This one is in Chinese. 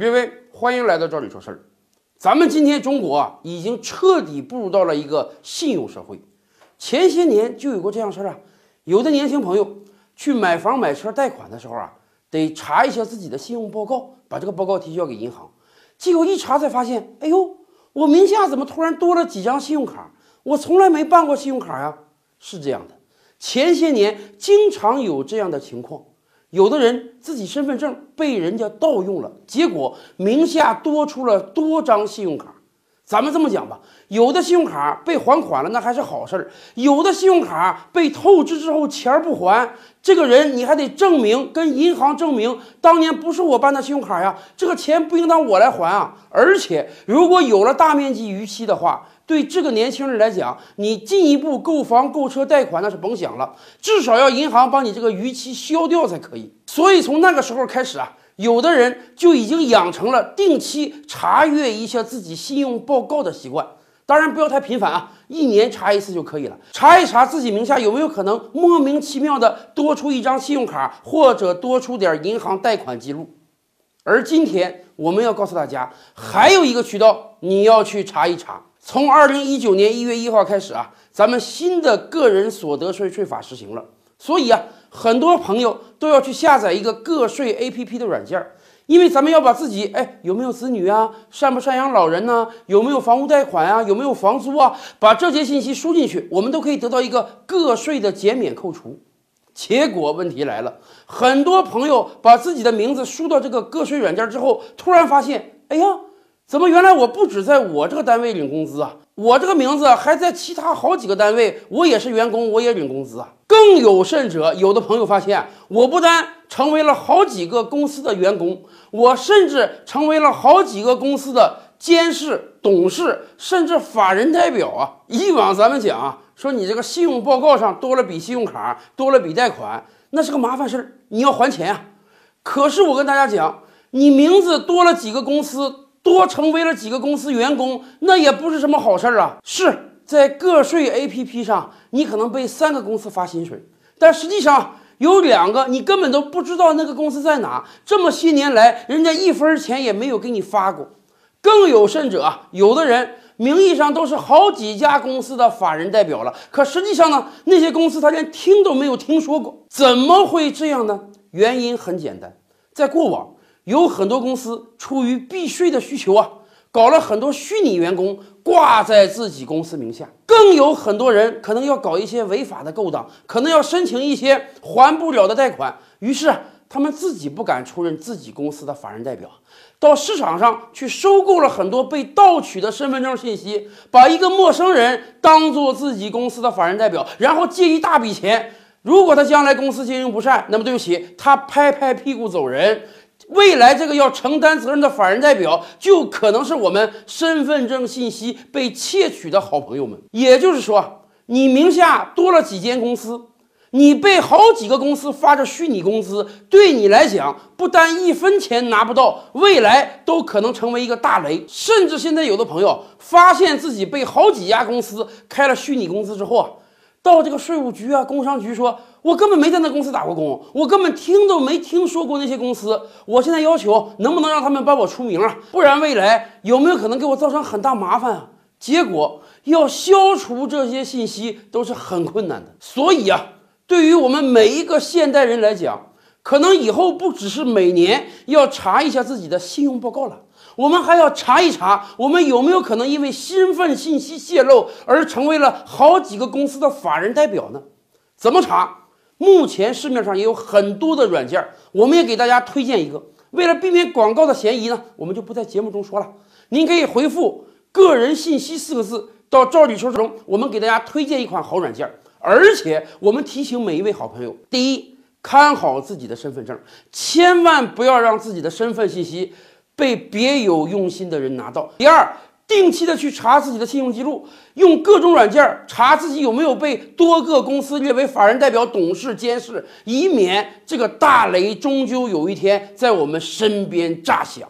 列位，欢迎来到这里说事儿。咱们今天中国啊，已经彻底步入到了一个信用社会。前些年就有过这样事儿啊，有的年轻朋友去买房买车贷款的时候啊，得查一下自己的信用报告，把这个报告提交给银行。结果一查才发现，哎呦，我名下怎么突然多了几张信用卡？我从来没办过信用卡呀。是这样的，前些年经常有这样的情况，有的人自己身份证被人家盗用了，结果名下多出了多张信用卡。咱们这么讲吧，有的信用卡被还款了，那还是好事儿；有的信用卡被透支之后钱不还，这个人你还得证明跟银行证明，当年不是我办的信用卡呀，这个钱不应当我来还啊。而且如果有了大面积逾期的话，对这个年轻人来讲，你进一步购房购车贷款那是甭想了，至少要银行帮你这个逾期消掉才可以。所以从那个时候开始啊。有的人就已经养成了定期查阅一下自己信用报告的习惯，当然不要太频繁啊，一年查一次就可以了。查一查自己名下有没有可能莫名其妙的多出一张信用卡，或者多出点银行贷款记录。而今天我们要告诉大家，还有一个渠道你要去查一查。从二零一九年一月一号开始啊，咱们新的个人所得税税法实行了。所以啊，很多朋友都要去下载一个个税 APP 的软件儿，因为咱们要把自己哎有没有子女啊，赡不赡养老人呢，有没有房屋贷款啊，有没有房租啊，把这些信息输进去，我们都可以得到一个个税的减免扣除。结果问题来了，很多朋友把自己的名字输到这个个税软件之后，突然发现，哎呀，怎么原来我不止在我这个单位领工资啊？我这个名字还在其他好几个单位，我也是员工，我也领工资啊。更有甚者，有的朋友发现，我不单成为了好几个公司的员工，我甚至成为了好几个公司的监事、董事，甚至法人代表啊。以往咱们讲啊，说你这个信用报告上多了笔信用卡，多了笔贷款，那是个麻烦事儿，你要还钱啊。可是我跟大家讲，你名字多了几个公司。多成为了几个公司员工，那也不是什么好事儿啊！是在个税 APP 上，你可能被三个公司发薪水，但实际上有两个你根本都不知道那个公司在哪。这么些年来，人家一分钱也没有给你发过。更有甚者，有的人名义上都是好几家公司的法人代表了，可实际上呢，那些公司他连听都没有听说过。怎么会这样呢？原因很简单，在过往。有很多公司出于避税的需求啊，搞了很多虚拟员工挂在自己公司名下，更有很多人可能要搞一些违法的勾当，可能要申请一些还不了的贷款，于是他们自己不敢出任自己公司的法人代表，到市场上去收购了很多被盗取的身份证信息，把一个陌生人当做自己公司的法人代表，然后借一大笔钱。如果他将来公司经营不善，那么对不起，他拍拍屁股走人。未来这个要承担责任的法人代表，就可能是我们身份证信息被窃取的好朋友们。也就是说，你名下多了几间公司，你被好几个公司发着虚拟工资，对你来讲，不单一分钱拿不到，未来都可能成为一个大雷。甚至现在有的朋友发现自己被好几家公司开了虚拟工资之后啊。到这个税务局啊，工商局说，我根本没在那公司打过工，我根本听都没听说过那些公司。我现在要求，能不能让他们帮我出名啊？不然未来有没有可能给我造成很大麻烦啊？结果要消除这些信息都是很困难的。所以啊，对于我们每一个现代人来讲，可能以后不只是每年要查一下自己的信用报告了。我们还要查一查，我们有没有可能因为身份信息泄露而成为了好几个公司的法人代表呢？怎么查？目前市面上也有很多的软件，我们也给大家推荐一个。为了避免广告的嫌疑呢，我们就不在节目中说了。您可以回复“个人信息”四个字到赵理说中，我们给大家推荐一款好软件。而且我们提醒每一位好朋友：第一，看好自己的身份证，千万不要让自己的身份信息。被别有用心的人拿到。第二，定期的去查自己的信用记录，用各种软件查自己有没有被多个公司列为法人代表、董事、监事，以免这个大雷终究有一天在我们身边炸响。